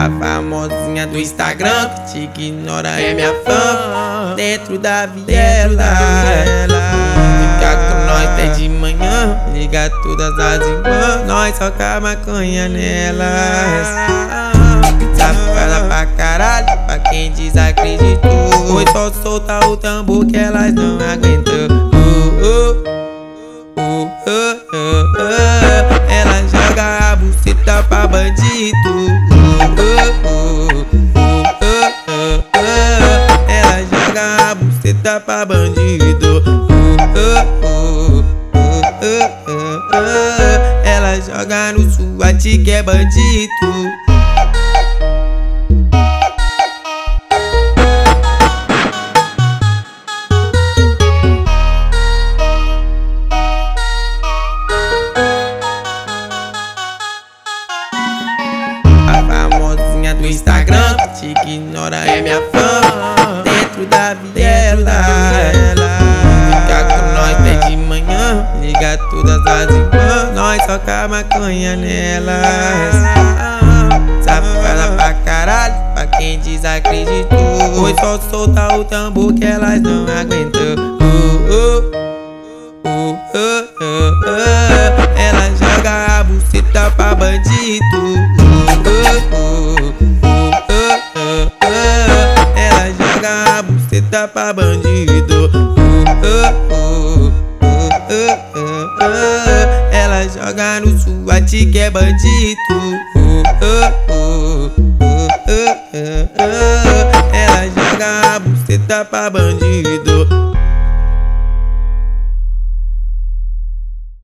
A famosinha do Instagram que te ignora é minha fã. Dentro da viela, fica com nós até de manhã. Liga todas as irmãs, nós soca maconha nelas. Safada pra caralho, pra quem desacreditou. Foi só soltar o tambor que elas não aguentam. Uh, uh, uh, uh, uh, uh. Ela joga a buceta pra bandido. Buceta pra bandido. Ela joga no SWAT que é bandido. A famosinha do Instagram te ignora é minha fã. Dentro da viela, fica com nós até de manhã. Liga todas as irmãs, nós soca maconha nelas. Safada pra caralho, pra quem desacreditou. Foi só soltar o tambor que elas não aguentam. Uh, uh, uh, uh, uh, uh. Ela joga a buceta pra bandido. Buceta pra bandido. Ela joga no SWAT que é bandido. Ela joga a buceta pra bandido.